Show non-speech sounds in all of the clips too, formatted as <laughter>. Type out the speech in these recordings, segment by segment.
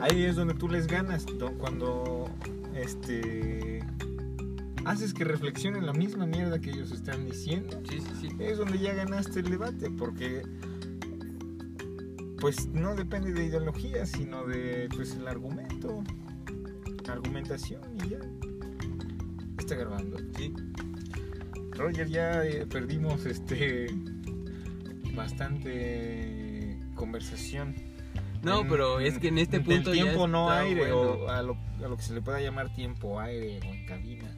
ahí es donde tú les ganas, cuando este haces que reflexionen la misma mierda que ellos están diciendo. Sí, sí, sí. Es donde ya ganaste el debate, porque pues no depende de ideología, sino de pues el argumento, argumentación y ya. Está grabando. Sí. Roger, ya eh, perdimos este bastante conversación. No, pero es que en este punto ya tiempo no aire bueno. o a lo, a lo que se le pueda llamar tiempo aire o en cabina.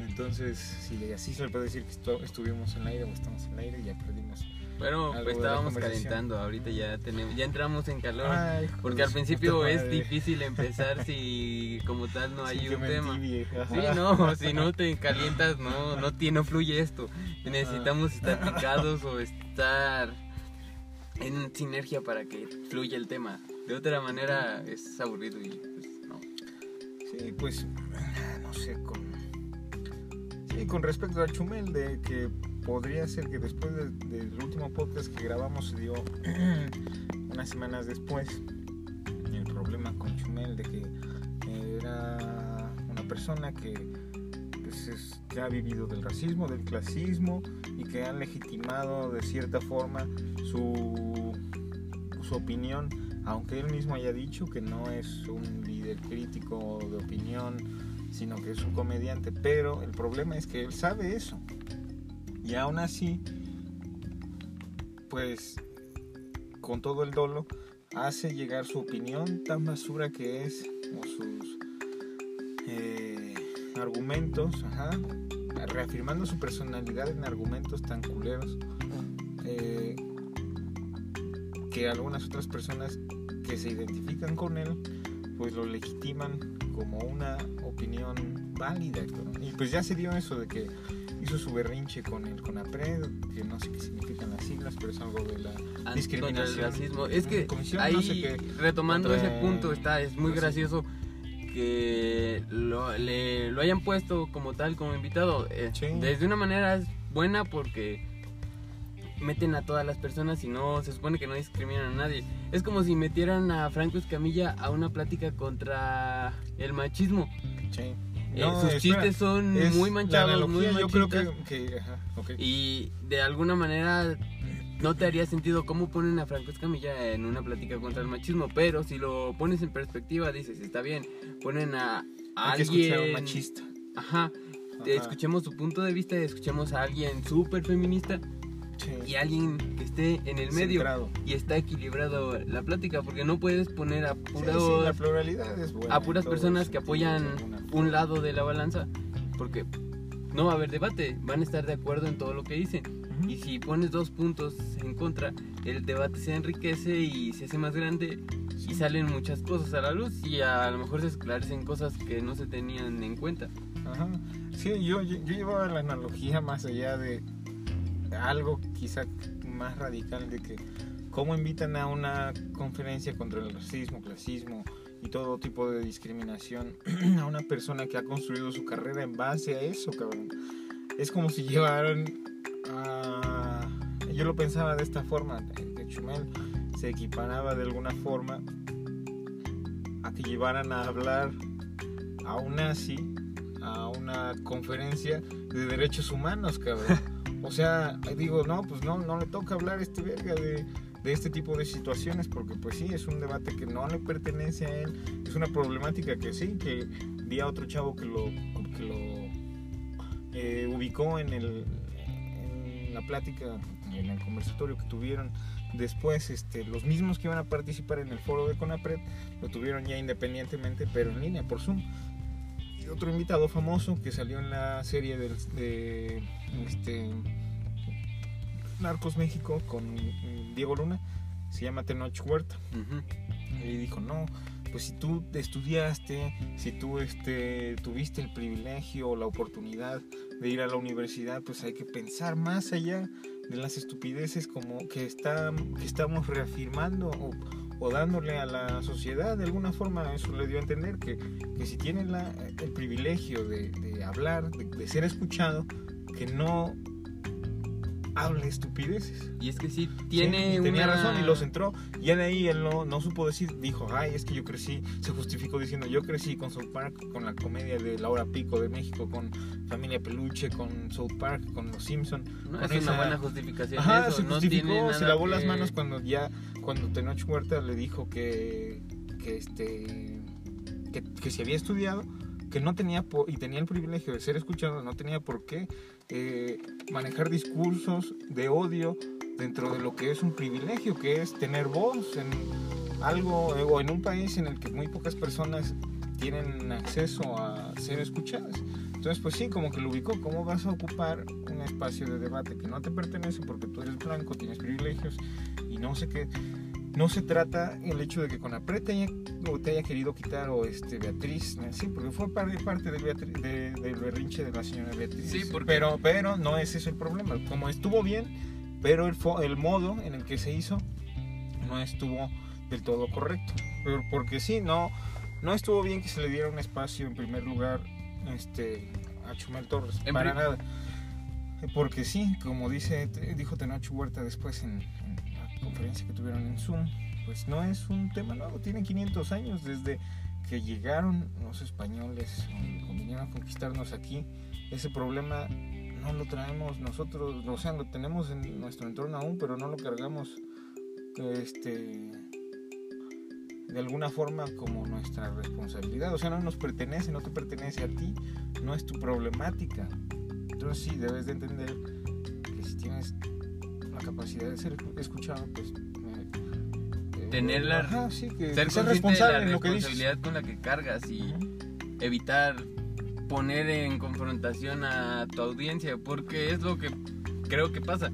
Entonces, si así se le puede decir que estu- estuvimos en el aire o estamos en el aire, ya perdimos. Bueno, pues estábamos calentando, ahorita ya tenemos, ya entramos en calor. Ay, porque al principio es madre. difícil empezar <laughs> si como tal no hay un tema. Sí, no, si no te calientas, no, no, ti- no fluye esto. Necesitamos estar picados o estar en sinergia para que fluya el tema. De otra manera es aburrido y pues no. Sí, pues, no sé, con... Sí, con respecto a Chumel, de que podría ser que después de- del último podcast que grabamos se dio <clears throat> unas semanas después el problema con Chumel de que era una persona que, pues, es- que ha vivido del racismo, del clasismo y que han legitimado de cierta forma su, su opinión, aunque él mismo haya dicho que no es un líder crítico de opinión, sino que es un comediante, pero el problema es que él sabe eso. Y aún así, pues con todo el dolo, hace llegar su opinión tan basura que es, o sus eh, argumentos, ajá, reafirmando su personalidad en argumentos tan culeros, eh, que algunas otras personas que se identifican con él, pues lo legitiman como una opinión válida. Y pues ya se dio eso de que hizo su berrinche con el CONAPRED, que no sé qué significan las siglas, pero es algo de la el discriminación. racismo. Es que ahí, no sé retomando contra- ese punto, está, es muy no sé. gracioso que lo, le- lo hayan puesto como tal, como invitado. Eh, Sí. Desde una manera es buena porque meten a todas las personas y no se supone que no discriminan a nadie. Es como si metieran a Franco Escamilla a una plática contra el machismo. Sí. Eh, No, sus espera, chistes son muy manchados, muy analogía, Yo creo que, que- ajá, ok. Y de alguna manera no te haría sentido cómo ponen a Franco Escamilla en una plática contra el machismo, pero si lo pones en perspectiva dices, está bien, ponen a Hay que escuchar a un alguien... machista. Ajá, Ajá. escuchemos su punto de vista, escuchemos a alguien súper feminista Sí. y alguien que esté en el medio Centrado. y está equilibrado la plática, porque no puedes poner a Sí, puros... sí, la pluralidad es buena. a puras personas que apoyan un lado de la balanza, porque no va a haber debate, van a estar de acuerdo en todo lo que dicen. Y si pones dos puntos en contra, el debate se enriquece y se hace más grande y salen muchas cosas a la luz y a lo mejor se esclarecen cosas que no se tenían en cuenta. Ajá. Sí, yo, yo, yo llevaba la analogía más allá de algo quizá más radical de que cómo invitan a una conferencia contra el racismo, clasismo y todo tipo de discriminación <clears throat> a una persona que ha construido su carrera en base a eso, cabrón. Es como si llevaran a... Yo lo pensaba de esta forma, que Chumel se equiparaba de alguna forma a que llevaran a hablar a un nazi a una conferencia de derechos humanos, cabrón. O sea, digo, no, pues no, no le toca hablar a este verga de, este tipo de situaciones, porque pues sí, es un debate que no le pertenece a él, es una problemática que sí, que vi a otro chavo que lo, que lo eh, ubicó en, el, la plática, en el conversatorio que tuvieron después, este, los mismos que iban a participar en el foro de CONAPRED, lo tuvieron ya independientemente, pero en línea, por Zoom. Y otro invitado famoso que salió en la serie del- de, este, Narcos México con mm, Diego Luna, se llama Tenoch Huerta. Y dijo, no, pues si tú estudiaste, si tú este, tuviste el privilegio o la oportunidad de ir a la universidad, pues hay que pensar más allá de las estupideces como que, está, que estamos reafirmando o, o dándole a la sociedad de alguna forma, eso le dio a entender que, que si tienen la- el privilegio de, de hablar, de, de ser escuchado, que no hable estupideces. Y es que sí, tiene Sí, y tenía una- razón y los entró. Y ya de ahí él no, no supo decir, dijo, ay, es que yo crecí, se justificó diciendo, yo crecí con South Park, con la comedia de La Hora Pico de México, con Familia Peluche, con South Park, con Los Simpson. No, con es esa- una buena justificación. Ajá, eso, se no justificó, nada se lavó las que- manos cuando ya, cuando Tenoch Huerta le dijo que, que este, que, que se había estudiado, que no tenía, po- y tenía el privilegio de ser escuchado, no tenía por qué eh, manejar discursos de odio dentro de lo que es un privilegio, que es tener voz en algo, eh, o en un país en el que muy pocas personas tienen acceso a ser escuchadas. Entonces, pues sí, como que lo ubicó, ¿cómo vas a ocupar un espacio de debate que no te pertenece porque tú eres blanco, tienes privilegios y no sé qué? No se trata el hecho de que con te haya, o te haya querido quitar o este Beatriz, sí, porque fue parte, parte del, Beatri- de- del berrinche de la señora Beatriz. Sí, porque- pero, pero no es ese el problema. Como estuvo bien, pero el, fo- el modo en el que se hizo no estuvo del todo correcto. Pero porque sí, no, no estuvo bien que se le diera un espacio en primer lugar este, a Chumel Torres. En para nada. Porque sí, como dice, dijo Tenoch Huerta después en, conferencia que tuvieron en Zoom, pues no es un tema nuevo, tiene 500 años desde que llegaron los españoles vinieron a conquistarnos aquí. Ese problema no lo traemos nosotros, o sea, lo tenemos en nuestro entorno aún, pero no lo cargamos este de alguna forma como nuestra responsabilidad, o sea, no nos pertenece, no te pertenece a ti, no es tu problemática. Entonces sí, debes de entender capacidad de ser escuchado, pues... eh, eh, Tener la- ajá, sí, que, Ser de responsable en lo que responsabilidad con la que cargas y evitar poner en confrontación a tu audiencia, porque es lo que creo que pasa.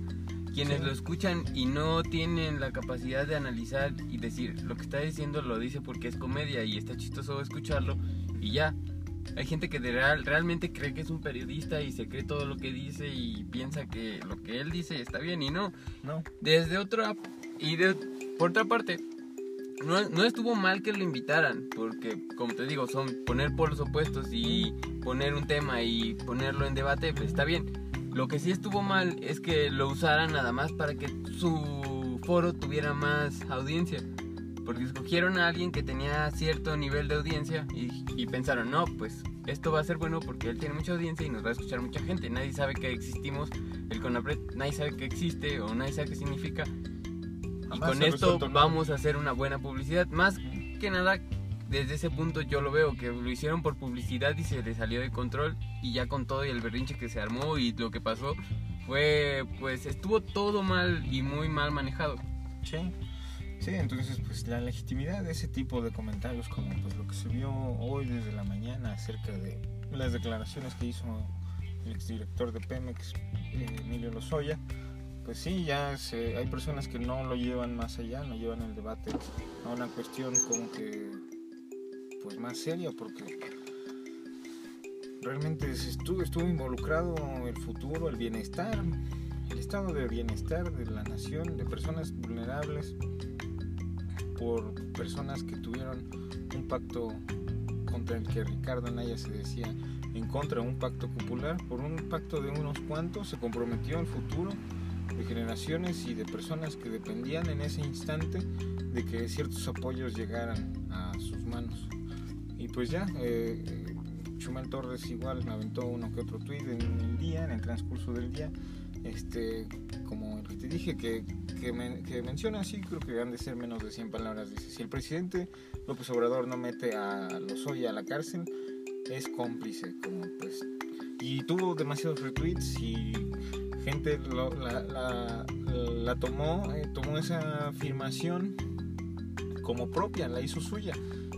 Quienes Sí. lo escuchan y no tienen la capacidad de analizar y decir lo que está diciendo lo dice porque es comedia y está chistoso escucharlo y ya. Hay gente que de real- realmente cree que es un periodista y se cree todo lo que dice y piensa que lo que él dice está bien y no. No, Desde otra y de por otra parte no, no estuvo mal que lo invitaran porque como te digo son poner polos opuestos y poner un tema y ponerlo en debate pues está bien. Lo que sí estuvo mal es que lo usaran nada más para que su foro tuviera más audiencia porque escogieron a alguien que tenía cierto nivel de audiencia y, y pensaron no pues esto va a ser bueno porque él tiene mucha audiencia y nos va a escuchar mucha gente nadie sabe que existimos el CONAPRED nadie sabe que existe o nadie sabe qué significa y con esto vamos a hacer una buena publicidad. Más que nada, desde ese punto yo lo veo, que lo hicieron por publicidad y se le salió de control. Y ya con todo y el berrinche que se armó y lo que pasó, fue, pues estuvo todo mal y muy mal manejado. Sí, sí, entonces pues la legitimidad de ese tipo de comentarios como pues lo que se vio hoy desde la mañana acerca de las declaraciones que hizo el exdirector de Pemex, eh, Emilio Lozoya, pues sí, ya hay personas que no lo llevan más allá, no llevan el debate a una cuestión como que pues más seria porque realmente estuvo, estuvo involucrado el futuro, el bienestar, el estado de bienestar de la nación, de personas vulnerables, por personas que tuvieron un pacto contra el que Ricardo Anaya se decía en contra de un pacto popular, por un pacto de unos cuantos, se comprometió el futuro de generaciones y de personas que dependían en ese instante de que ciertos apoyos llegaran a sus manos. Y pues ya, eh, eh, Chumel Torres igual me aventó uno que otro tweet en el día, en el transcurso del día, este, como el que te dije, que, que, men- que menciona así, creo que han de ser menos de 100 palabras. Dice, si el presidente López Obrador no mete a Lozoya a la cárcel, es cómplice, como pues... Y tuvo demasiados retweets y gente lo- la, la- la tomó, eh, tomó esa afirmación como propia, la hizo suya.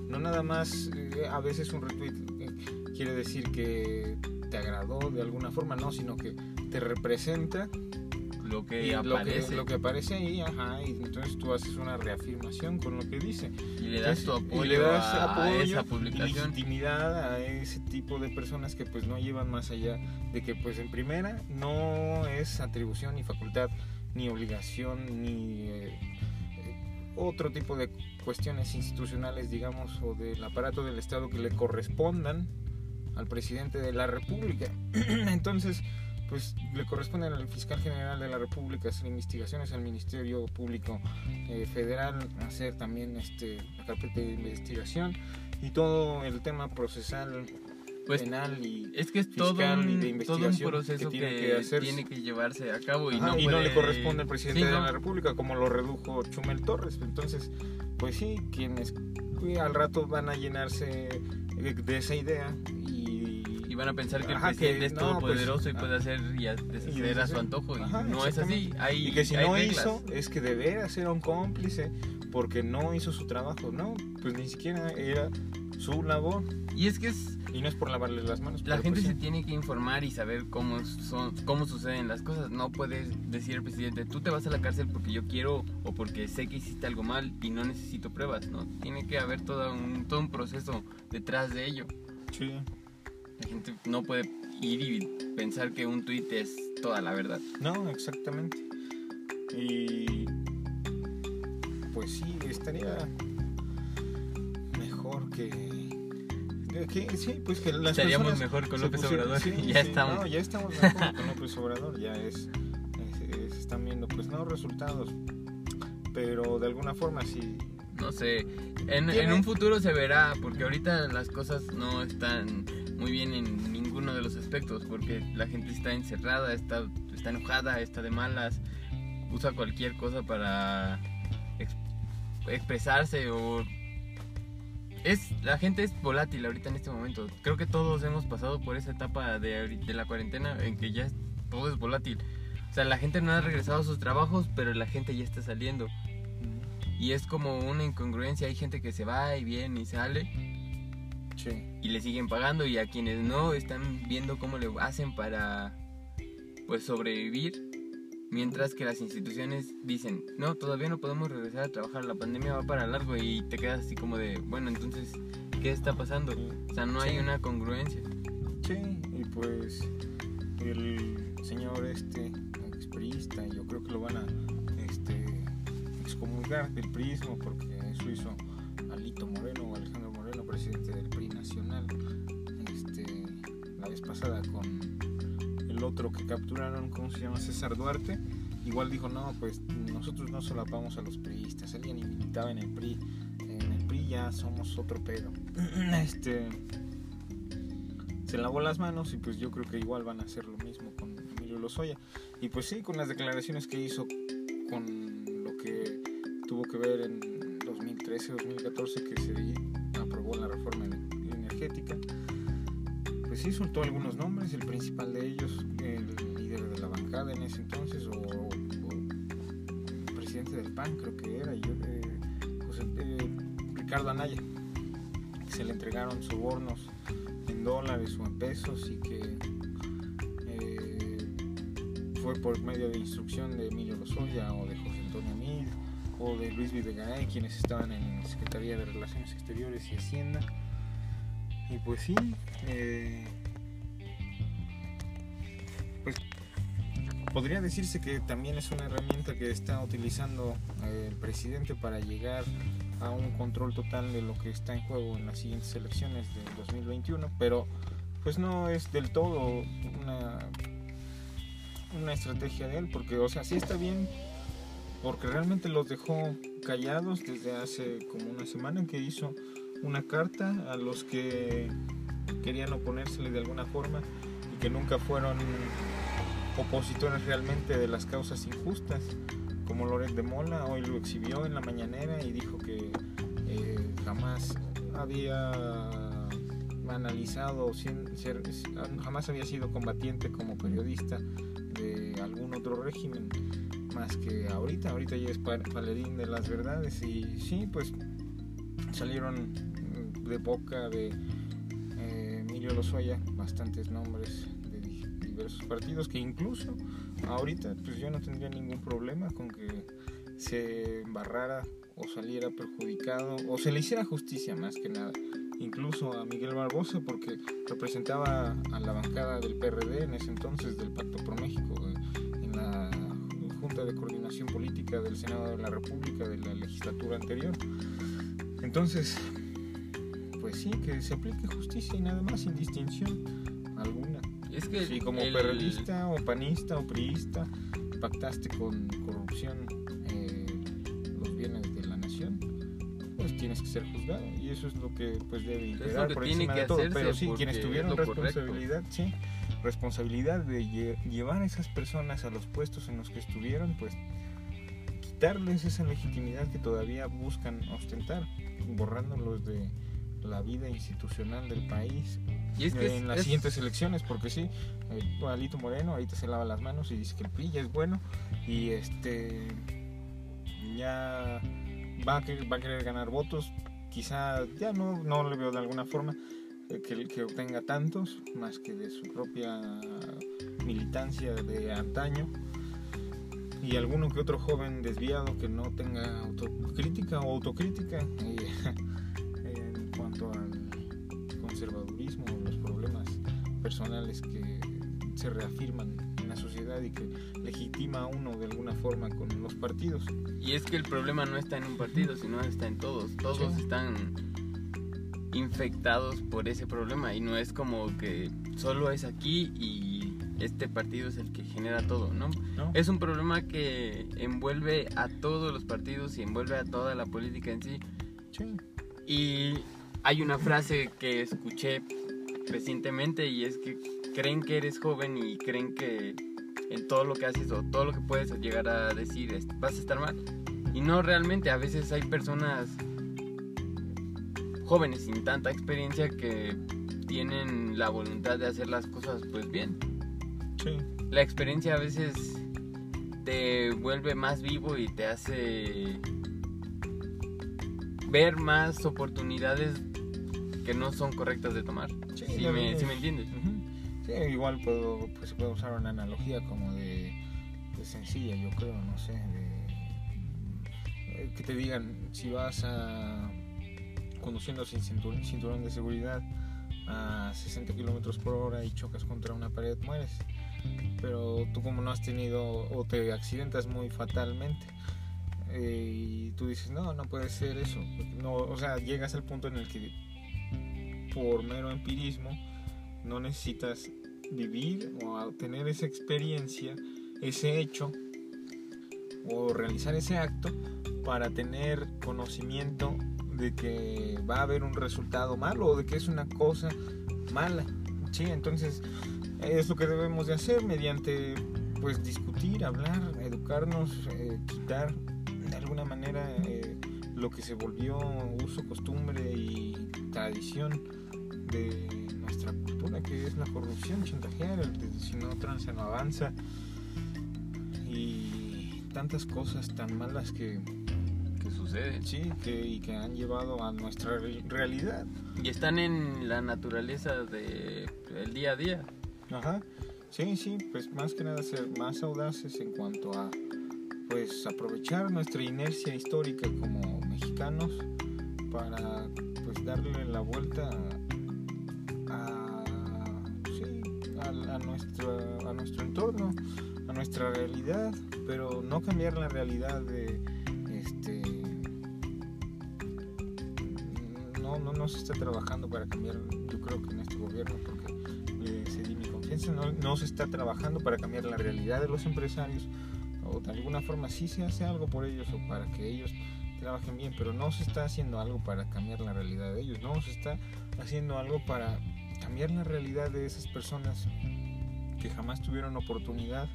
No nada más, eh, a veces un retweet eh, quiere decir que te agradó de alguna forma, no, sino que te representa Lo que y lo, que, aparece lo que aparece ahí, ajá, y entonces tú haces una reafirmación con lo que dice. y le das tu Entonces, y apoyo, le das a, apoyo esa y publicación. legitimidad a ese tipo de personas que pues no llevan más allá de que pues en primera no es atribución ni facultad ni obligación ni eh, otro tipo de cuestiones institucionales digamos o del aparato del estado que le correspondan al presidente de la república <clears throat> entonces pues le corresponde al fiscal general de la República hacer investigaciones al Ministerio Público eh, Federal hacer también este la carpeta de investigación y todo el tema procesal Pues, penal y Es que es todo fiscal y de todo un investigación proceso que tiene que hacerse. tiene que llevarse a cabo y, Ajá, no, y no le corresponde al presidente Sí, de no. la República como lo redujo Chumel Torres entonces pues sí quienes al rato van a llenarse de, esa idea van a pensar que el Ajá, que presidente es no, todopoderoso pues, y puede ah, hacer y a- deshacer a su antojo. Y Ajá, no es así. Hay, y que si no reglas. hizo es que debería ser un cómplice porque no hizo su trabajo no pues ni siquiera era su labor Y es que es, y no es por lavarle las manos la gente pues se sí. tiene que informar y saber cómo, son, cómo suceden las cosas. No puedes decir al presidente, tú te vas a la cárcel porque yo quiero o porque sé que hiciste algo mal y no necesito pruebas. No, tiene que haber todo un, todo un proceso detrás de ello. Sí. La gente no puede ir y pensar que un tweet es toda la verdad. No, exactamente. Y pues sí, estaría mejor que, sí, pues que las Estaríamos mejor con López pusieran- Obrador. sí, <laughs> ya sí, estamos. no, ya estamos mejor con López Obrador, ya es, es- es- se están viendo pues no resultados, pero de alguna forma sí No sé, en, en un futuro se verá, porque ahorita las cosas no están muy bien en ninguno de los aspectos, porque la gente está encerrada, está, está enojada, está de malas, usa cualquier cosa para ex- expresarse o... Es, la gente es volátil ahorita en este momento. Creo que todos hemos pasado por esa etapa de, de la cuarentena en que ya todo es volátil. O sea, la gente no ha regresado a sus trabajos, pero la gente ya está saliendo. Y es como una incongruencia, hay gente que se va y viene y sale sí, y le siguen pagando y a quienes no están viendo cómo le hacen para pues sobrevivir, mientras que las instituciones dicen, "No, todavía no podemos regresar a trabajar, la pandemia va para largo" y te quedas así como de, "Bueno, entonces, ¿qué está pasando?" O sea, no hay una congruencia. sí, y pues el señor este expriista, yo creo que lo van a este excomulgar del prismo porque eso hizo Alito Moreno, presidente del PRI nacional, este la vez pasada con el otro que capturaron, ¿cómo se llama? César Duarte. Igual dijo, no, pues nosotros no solapamos a los priistas, alguien militaba en el PRI, en el PRI ya somos otro pedo. <clears throat> Este se lavó las manos y pues yo creo que igual van a hacer lo mismo con Emilio Lozoya. Y pues sí, con las declaraciones que hizo con lo que tuvo que ver en 2013-2014 que se pues sí soltó algunos nombres, el principal de ellos, el líder de la bancada en ese entonces, o, o presidente del PAN creo que era, yo, eh, José- eh, Ricardo Anaya, que se le entregaron sobornos en dólares o en pesos y que eh, fue por medio de instrucción de Emilio Lozoya o de José Antonio Mil o de Luis Videgaray quienes estaban en Secretaría de Relaciones Exteriores y Hacienda y pues sí eh, pues podría decirse que también es una herramienta que está utilizando eh, el presidente para llegar a un control total de lo que está en juego en las siguientes elecciones del 2021, pero pues no es del todo una, una estrategia de él, porque o sea, sí está bien, porque realmente los dejó callados desde hace como una semana que hizo una carta a los que querían oponérsele de alguna forma y que nunca fueron opositores realmente de las causas injustas como Loret de Mola hoy lo exhibió en la mañanera y dijo que eh, jamás había analizado, jamás había sido combatiente como periodista de algún otro régimen más que ahorita, ahorita ya es pa- paladín de las verdades y sí, pues salieron de boca de eh, Emilio Lozoya bastantes nombres de di- diversos partidos que incluso ahorita pues yo no tendría ningún problema con que se embarrara o saliera perjudicado o se le hiciera justicia más que nada incluso a Miguel Barbosa porque representaba a la bancada del PRD en ese entonces del Pacto por México eh, en la Junta de Coordinación Política del Senado de la República de la legislatura anterior entonces pues sí que se aplique justicia y nada más sin distinción alguna Es que si como el- o panista o priista pactaste con corrupción eh, los bienes de la nación, pues tienes que ser juzgado y eso es lo que pues debe imperar por encima de todo. Pero sí, quienes es tuvieron correcto. responsabilidad, sí, responsabilidad de lle- llevar a esas personas a los puestos en los que estuvieron, pues quitarles esa legitimidad que todavía buscan ostentar, borrándolos de la vida institucional del país Y es que es- en las es- siguientes elecciones, porque sí, Alito Moreno ahorita se lava las manos y dice que el PRI ya es bueno y este ya va a querer, va a querer ganar votos, quizá ya no, no le veo de alguna forma eh, que, que obtenga tantos, más que de su propia militancia de antaño y alguno que otro joven desviado que no tenga autocrítica o autocrítica eh, <laughs> en cuanto al conservadurismo, los problemas personales que se reafirman en la sociedad y que legitima a uno de alguna forma con los partidos. Y es que el problema no está en un partido, sino está en todos. Todos Sí. están infectados por ese problema y no es como que solo es aquí y este partido es el que genera todo, ¿no? ¿no? Es un problema que envuelve a todos los partidos y envuelve a toda la política en sí. Sí. Y hay una frase que escuché recientemente y es que creen que eres joven y creen que en todo lo que haces o todo lo que puedes llegar a decir vas a estar mal. Y no realmente, a veces hay personas jóvenes sin tanta experiencia que tienen la voluntad de hacer las cosas pues bien. Sí. La experiencia a veces te vuelve más vivo y te hace ver más oportunidades que no son correctas de tomar. Sí, Si me, es- me entiendes. Sí, igual puedo, pues, se puede usar una analogía como de, de sencilla, yo creo, no sé, de eh, que te digan si vas a conduciendo sin cinturón, cinturón de seguridad a 60 kilómetros por hora y chocas contra una pared, mueres. Pero tú como no has tenido o te accidentas muy fatalmente eh, y tú dices, no, no puede ser eso. No, o sea, llegas al punto en el que por mero empirismo no necesitas vivir o tener esa experiencia, ese hecho o realizar ese acto para tener conocimiento de que va a haber un resultado malo o de que es una cosa mala. Sí, entonces es lo que debemos de hacer mediante pues discutir, hablar, educarnos, eh, quitar de alguna manera eh, lo que se volvió uso, costumbre y tradición de nuestra cultura, que es la corrupción, chantajear, el de si no tranza no avanza y tantas cosas tan malas que Que sucede. sí, que, y que han llevado a nuestra re- realidad. Y están en la naturaleza del el día a día. Ajá. Sí, sí, pues más que nada ser más audaces en cuanto a pues aprovechar nuestra inercia histórica como mexicanos para pues darle la vuelta a, a, nuestro, a nuestro entorno, a nuestra realidad, pero no cambiar la realidad de este no, no, no se está trabajando para cambiar, yo creo que en este gobierno, porque le cedí no, no se está trabajando para cambiar la realidad de los empresarios, o de alguna forma sí se hace algo por ellos o para que ellos trabajen bien, pero no se está haciendo algo para cambiar la realidad de ellos, no se está haciendo algo para cambiar la realidad de esas personas que jamás tuvieron oportunidad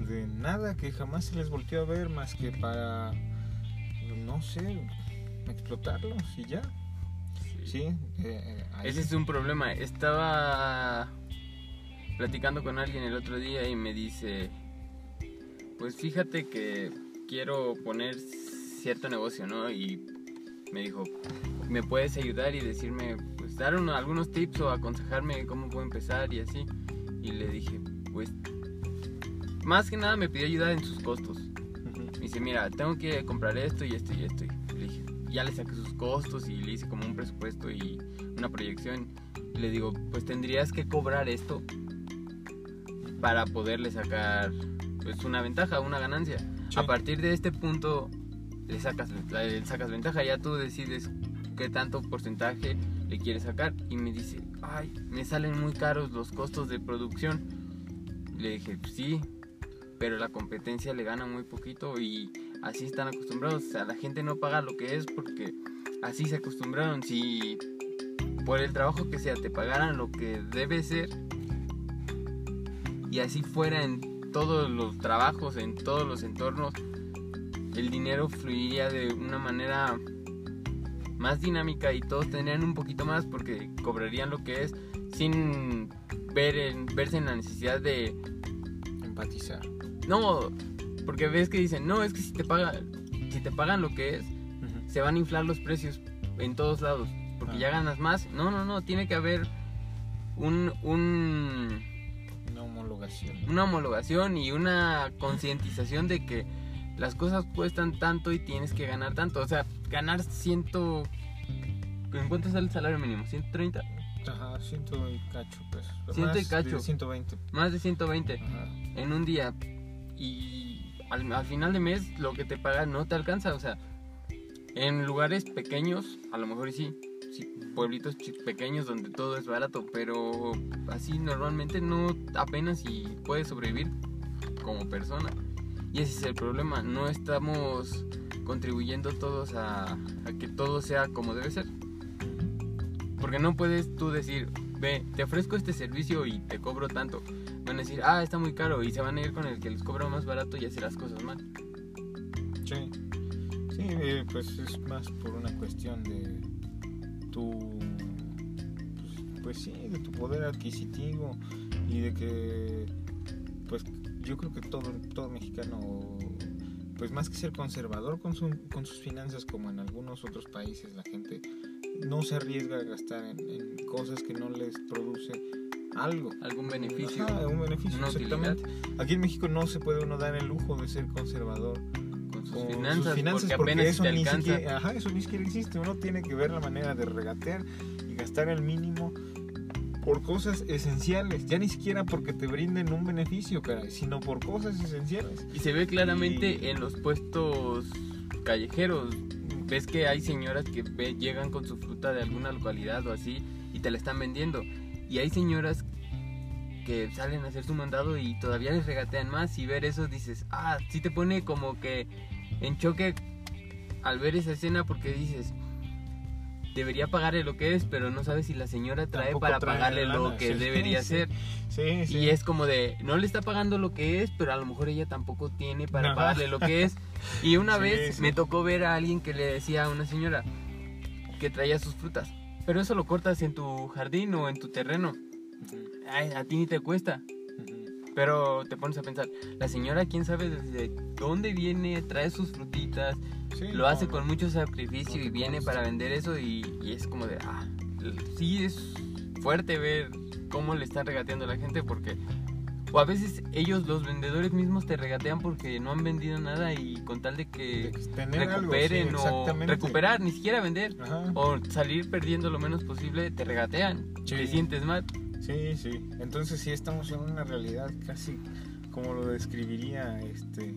de nada, que jamás se les volteó a ver más que para, no sé, explotarlos y ya. Sí, eh, eh, ahí- Ese es un problema. Estaba platicando con alguien el otro día y me dice, pues fíjate que quiero poner cierto negocio, ¿no? Y me dijo, ¿me puedes ayudar y decirme, pues dar uno- algunos tips o aconsejarme cómo puedo empezar y así? Y le dije, pues, más que nada me pidió ayuda en sus costos. Me dice, mira, tengo que comprar esto y esto y esto. Y le dije, ya le saqué sus costos y le hice como un presupuesto y una proyección. Y le digo, pues tendrías que cobrar esto para poderle sacar pues una ventaja, una ganancia. Sí. A partir de este punto le sacas, le sacas ventaja, ya tú decides qué tanto porcentaje le quiere sacar y me dice, ay, me salen muy caros los costos de producción. Le dije, sí, pero la competencia le gana muy poquito y así están acostumbrados. O sea, la gente no paga lo que es porque así se acostumbraron. Si por el trabajo que sea te pagaran lo que debe ser y así fuera en todos los trabajos, en todos los entornos, el dinero fluiría de una manera más dinámica y todos tendrían un poquito más porque cobrarían lo que es sin ver en, verse en la necesidad de empatizar. No, porque ves que dicen, no, es que si te pagan, si te pagan lo que es, se van a inflar los precios en todos lados, porque ya ganas más. No, no, no, tiene que haber un, un homologación. Una homologación y una concientización de que las cosas cuestan tanto y tienes que ganar tanto. O sea, ganar ciento... ¿En cuánto sale el salario mínimo? ¿130? Ajá, ciento y cacho, pues. Ciento y cacho. De 120. Más de 120 en un día. Y al, final de mes lo que te pagan no te alcanza. O sea, en lugares pequeños, a lo mejor sí, pueblitos pequeños donde todo es barato, pero así normalmente no apenas y puedes sobrevivir como persona. Y ese es el problema, no estamos contribuyendo todos a, que todo sea como debe ser. Porque no puedes tú decir, ve, te ofrezco este servicio y te cobro tanto. Van a decir, ah, está muy caro y se van a ir con el que les cobra más barato y hacer las cosas mal. Sí, sí, eh, pues es más por una cuestión de tu, pues, pues sí, de tu poder adquisitivo y de que, pues yo creo que todo, todo mexicano, pues más que ser conservador con, con sus finanzas como en algunos otros países, la gente no se arriesga a gastar en, cosas que no les produce algo. Algún beneficio. un beneficio, exactamente. Aquí en México no se puede uno dar el lujo de ser conservador con sus, finanzas, porque, porque eso, ni siquiera, ajá, eso ni siquiera existe. Uno tiene que ver la manera de regatear y gastar el mínimo por cosas esenciales, ya ni siquiera porque te brinden un beneficio, caray, sino por cosas esenciales. Y se ve claramente en los puestos callejeros. Ves que hay señoras que llegan con su fruta de alguna localidad o así y te la están vendiendo. Y hay señoras que salen a hacer su mandado y todavía les regatean más y ver eso dices, ah, sí te pone como que en choque al ver esa escena porque dices, debería pagarle lo que es, pero no sabe si la señora trae para pagarle lo que debería ser. Y es como de, no le está pagando lo que es, pero a lo mejor ella tampoco tiene para pagarle lo que es. Y una <laughs> vez me tocó ver a alguien que le decía a una señora que traía sus frutas, pero eso lo cortas en tu jardín o en tu terreno. a ti ni te cuesta. Pero te pones a pensar, la señora, quién sabe desde dónde viene, trae sus frutitas, lo hace con mucho sacrificio y viene para vender eso y, es como de, ah, sí es fuerte ver cómo le está regateando a la gente porque, o a veces ellos, los vendedores mismos, te regatean porque no han vendido nada y con tal de que recuperen o recuperar, ni siquiera vender, o salir perdiendo lo menos posible, te regatean, te sientes mal. Sí, sí. Entonces sí estamos en una realidad casi como lo describiría este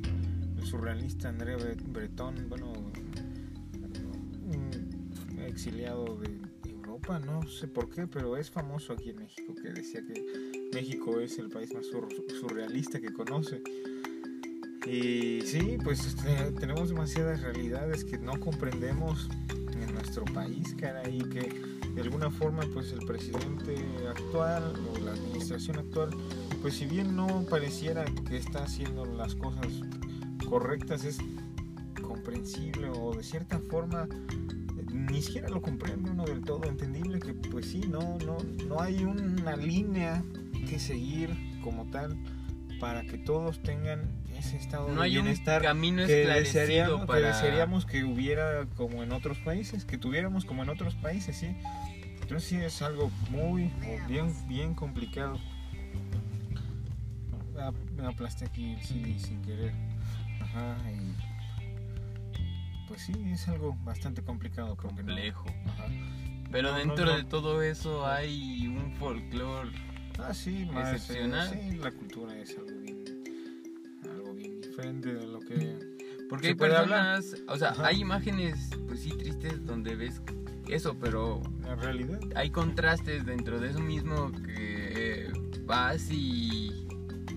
el surrealista André Breton, bueno, un exiliado de Europa, no sé por qué, pero es famoso aquí en México, que decía que México es el país más surrealista que conoce. Y sí, pues este, tenemos demasiadas realidades que no comprendemos en nuestro país, cara, y que de alguna forma pues el presidente actual o la administración actual pues si bien no pareciera que está haciendo las cosas correctas es comprensible o de cierta forma ni siquiera lo comprende uno del todo entendible que pues sí no no no hay una línea que seguir como tal para que todos tengan ese estado no de hay bienestar un camino que desearíamos, para... que desearíamos que hubiera como en otros países, que tuviéramos como en otros países, sí. Entonces sí es algo muy, bien, bien complicado. Me aplasté aquí sí, sin querer. Ajá, y pues sí, es algo bastante complicado. Complejo. Ajá. Pero dentro de todo eso hay un folclore ah, sí, más, excepcional. sí, la cultura es algo bien, algo bien diferente de lo que... Porque hay personas, o sea, hay imágenes, pues sí, tristes, donde ves eso, pero La realidad. hay contrastes dentro de eso mismo que vas y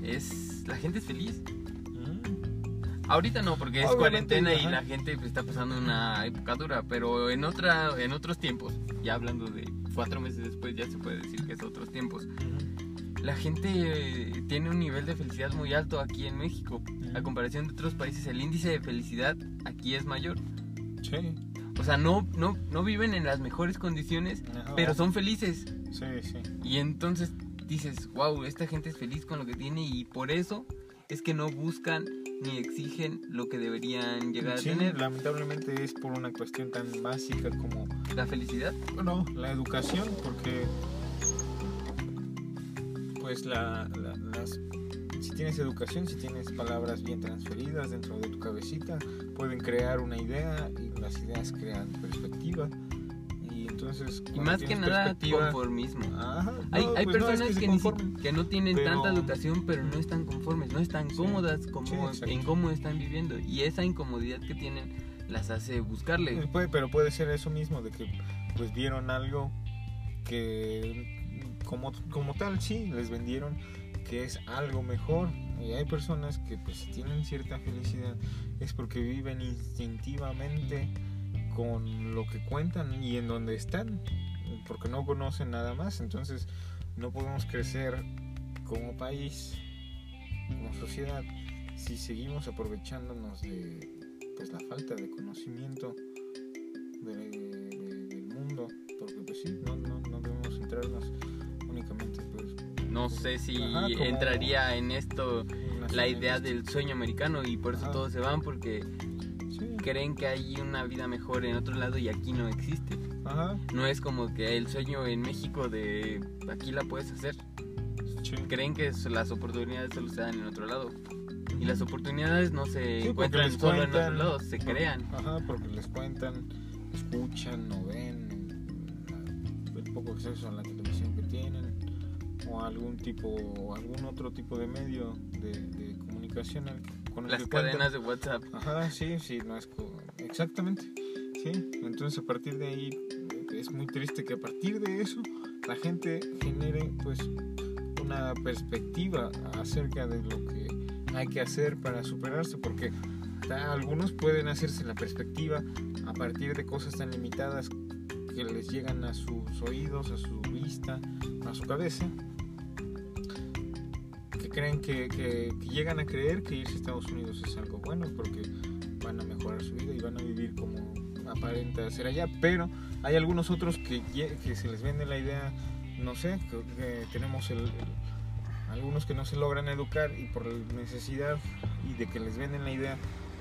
es la gente es feliz. Mm. Ahorita no, porque es Obviamente, cuarentena y ajá. la gente pues, está pasando una época dura, pero en otra, en otros tiempos, ya hablando de cuatro meses después, ya se puede decir que es otros tiempos. La gente eh, tiene un nivel de felicidad muy alto aquí en México. A comparación de otros países, el índice de felicidad aquí es mayor. Sí. O sea, no, no, no viven en las mejores condiciones, pero son felices. Sí, sí. Y entonces dices, wow, esta gente es feliz con lo que tiene y por eso es que no buscan ni exigen lo que deberían llegar Sí, a tener. lamentablemente es por una cuestión tan básica como La felicidad. bueno, la educación, porque pues la, la- las si tienes educación, si tienes palabras bien transferidas dentro de tu cabecita, pueden crear una idea y las ideas crean perspectiva. Y entonces Y más que nada conformismo. Ajá, Hay, no, hay pues no, es personas que, ni que no tienen Pero- tanta educación, pero no están conformes, no están Sí. cómodas como Sí, en cómo están viviendo. Y esa incomodidad que tienen las hace buscarle. Pues puede- pero puede ser eso mismo, de que pues vieron algo que como, como tal sí les vendieron que es algo mejor y hay personas que pues tienen cierta felicidad es porque viven instintivamente con lo que cuentan y en donde están porque no conocen nada más. Entonces no podemos crecer como país como sociedad si seguimos aprovechándonos de pues la falta de conocimiento de- de- del mundo porque pues sí no, no, no debemos centrarnos No sé si Ajá, como- entraría en esto la idea nacionalistas. del sueño americano y por eso Ajá. todos se van porque sí. creen que hay una vida mejor en otro lado y aquí no existe. ajá No es como que el sueño en México de aquí la puedes hacer. sí. Creen que las oportunidades solo se dan en otro lado. Y las oportunidades no se Sí, encuentran solo en otro lado, se por- crean. Ajá, porque les cuentan, escuchan o ven el poco acceso a la que o algún tipo algún otro tipo de medio de, de comunicación con el Las que cadenas de WhatsApp. Ajá, sí, sí, no es exactamente. Sí, entonces a partir de ahí es muy triste que a partir de eso la gente genere pues una perspectiva acerca de lo que hay que hacer para superarse porque algunos pueden hacerse la perspectiva a partir de cosas tan limitadas que les llegan a sus oídos, a su vista, a su cabeza creen que, que- que llegan a creer que irse a Estados Unidos es algo bueno porque van a mejorar su vida y van a vivir como aparenta ser allá, pero hay algunos otros que, que se les vende la idea, no sé, que, tenemos el, el- algunos que no se logran educar y por necesidad y de que les venden la idea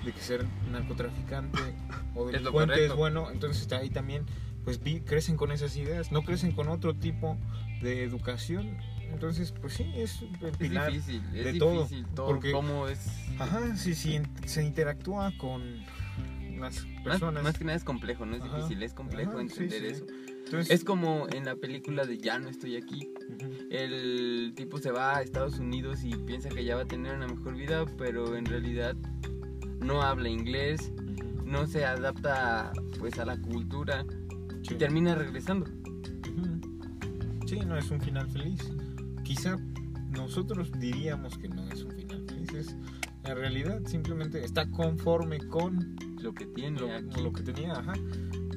de que ser narcotraficante o Es delincuente es, correcto. bueno, entonces está ahí también pues vi- crecen con esas ideas, no crecen con otro tipo de educación, entonces pues sí, es el Es pilar. difícil, es de todo, difícil todo, porque- cómo es... Ajá, sí, sí, se interactúa con las Más, personas. más que nada es complejo, no es Ajá, difícil, es complejo ajá, entender sí, eso. Entonces, Es como en la película de Ya no estoy aquí. El tipo se va a Estados Unidos y piensa que ya va a tener una mejor vida, pero en realidad no habla inglés, no se adapta pues a la cultura Sí. y termina regresando. Sí, no es un final feliz. Quizá nosotros diríamos que no es un final feliz. Es, la realidad simplemente está conforme con Lo que tiene lo, aquí. lo que tenía, ajá,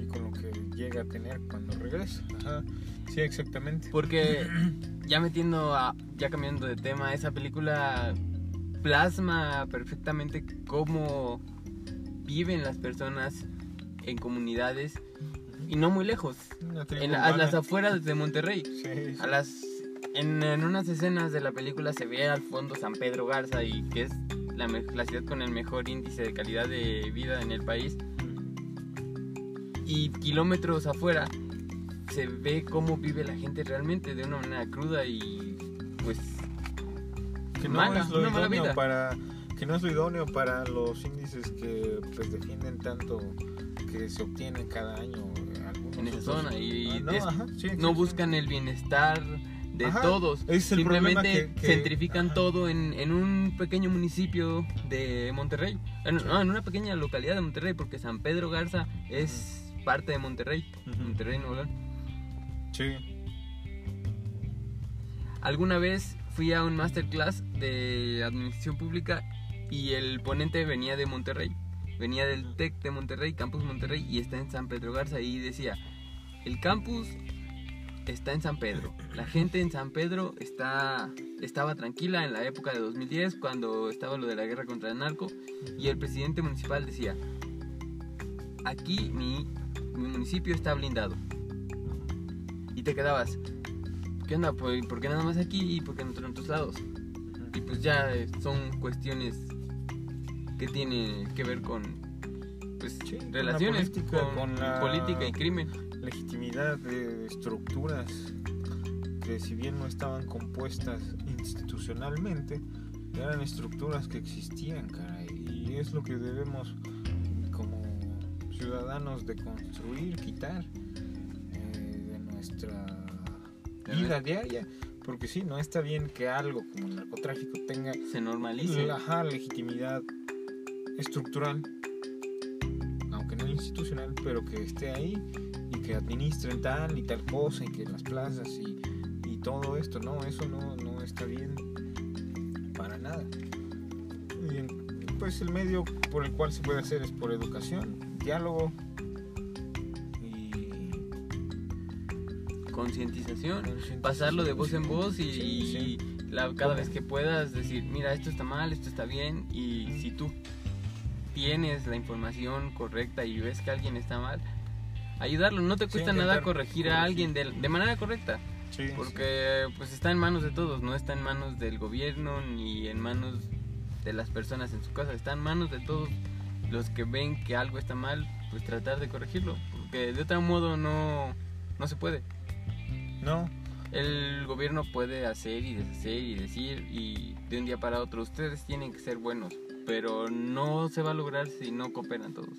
y con lo que llega a tener cuando regresa. Ajá. Sí, exactamente. Porque ya metiendo a, ya cambiando de tema, esa película plasma perfectamente cómo viven las personas en comunidades y no muy lejos, en la- a las afueras de Monterrey. Sí, sí. A las en, en unas escenas de la película se ve al fondo San Pedro Garza y que es la, la ciudad con el mejor índice de calidad de vida en el país. Y kilómetros afuera se ve cómo vive la gente realmente de una manera cruda y pues que no mala, es lo una mala idóneo vida. para que no es lo idóneo para los índices que pues defienden tanto que se obtienen cada año en esa zona y Ah, no, ajá, sí, no buscan el bienestar de Ajá, todos. es el Simplemente que- que- centrifican ajá. todo en, en un pequeño municipio de Monterrey. En, no, en una pequeña localidad de Monterrey, porque San Pedro Garza es parte de Monterrey, Ujú. Monterrey, Nuevo León. Sí. Alguna vez fui a un masterclass de administración pública y el ponente venía de Monterrey, venía del TEC de Monterrey, Campus Monterrey, y está en San Pedro Garza y decía, el campus está en San Pedro, la gente en San Pedro está, estaba tranquila en la época de 2010 cuando estaba lo de la guerra contra el narco y el presidente municipal decía, aquí mi, mi municipio está blindado. Y te quedabas, ¿qué onda? ¿Por qué nada más aquí y por qué no en otros lados? Y pues ya eh, son cuestiones que tienen que ver con pues, Sí, con la relaciones política, con, con la- política y crimen. Legitimidad de estructuras que si bien no estaban compuestas institucionalmente, eran estructuras que existían, caray. Y es lo que debemos como ciudadanos de construir, quitar eh, de nuestra vida diaria. Porque sí, no está bien que algo como el narcotráfico tenga Se normalice. la ajá, legitimidad estructural, aunque no institucional, pero que esté ahí y que administren tal y tal cosa y que las plazas y, y todo esto, no, eso no, no está bien para nada. Y pues el medio por el cual se puede hacer es por educación, diálogo y Concientización. Pasarlo de voz en voz y, Sí, sí. y la- cada vez que puedas decir, mira, esto está mal, esto está bien. Y si tú tienes la información correcta y ves que alguien está mal, ayudarlo. No te Sí, cuesta nada corregir a alguien de, de manera correcta. Sí, sí. Porque pues está en manos de todos, no está en manos del gobierno ni en manos de las personas en su casa, está en manos de todos los que ven que algo está mal, pues tratar de corregirlo, porque de otro modo no, no se puede. No, El gobierno puede hacer y deshacer y decir y de un día para otro ustedes tienen que ser buenos, pero no se va a lograr si no cooperan todos.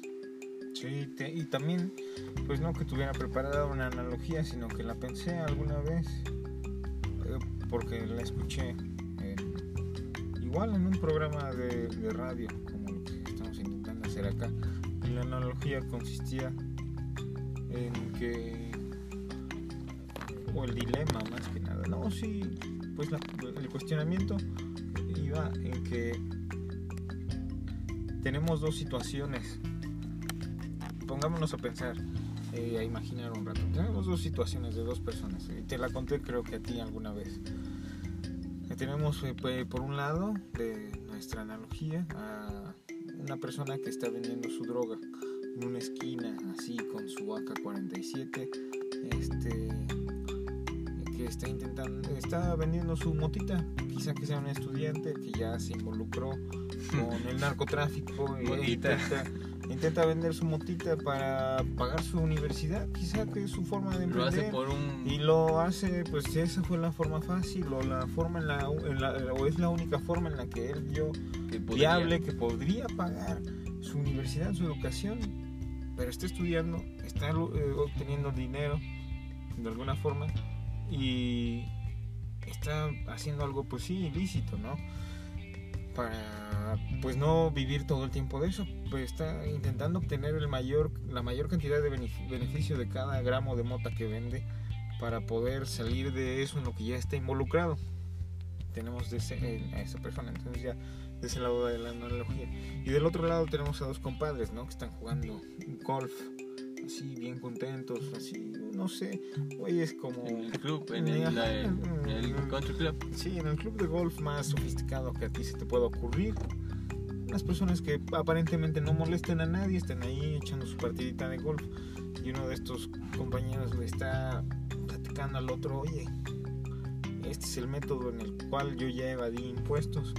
Sí, y también, pues no que tuviera preparada una analogía, sino que la pensé alguna vez, eh, porque la escuché en- igual en un programa de, radio, como lo que estamos intentando hacer acá. La analogía consistía en que, o el dilema más que nada, no, sí, pues la- el cuestionamiento iba en que tenemos dos situaciones pongámonos a pensar, eh, a imaginar un rato. Tenemos dos situaciones de dos personas. Y te la conté creo que a ti alguna vez. Eh, Tenemos eh, pues, por un lado de nuestra analogía a una persona que está vendiendo su droga en una esquina así con su AK-47 este está intentando está vendiendo su motita quizá que sea un estudiante que ya se involucró con el narcotráfico <laughs> e Motita. intenta, intenta vender su motita para pagar su universidad quizá que es su forma de Lo hace emprender por un... y lo hace, pues esa fue la forma fácil o la forma en la, en la- o es la única forma en la que él vio que viable que podría pagar su universidad, su educación, pero está estudiando, está eh, obteniendo dinero de alguna forma y está haciendo algo pues sí ilícito, ¿no? Para pues no vivir todo el tiempo de eso, pues está intentando obtener el mayor la mayor cantidad de benef- beneficio de cada gramo de mota que vende para poder salir de eso en lo que ya está involucrado. Tenemos de ese- a esa persona, entonces ya de ese lado de la analogía. Y del otro lado tenemos a dos compadres, ¿no? Que están jugando golf, así bien contentos, así, no sé, oye, es como... En el club, en el, la- en el country club. Sí, en el club de golf más sofisticado que a ti se te pueda ocurrir. Unas personas que aparentemente no molesten a nadie, están ahí echando su partidita de golf. Y uno de estos compañeros le está platicando al otro, oye, este es el método en el cual yo ya evadí impuestos.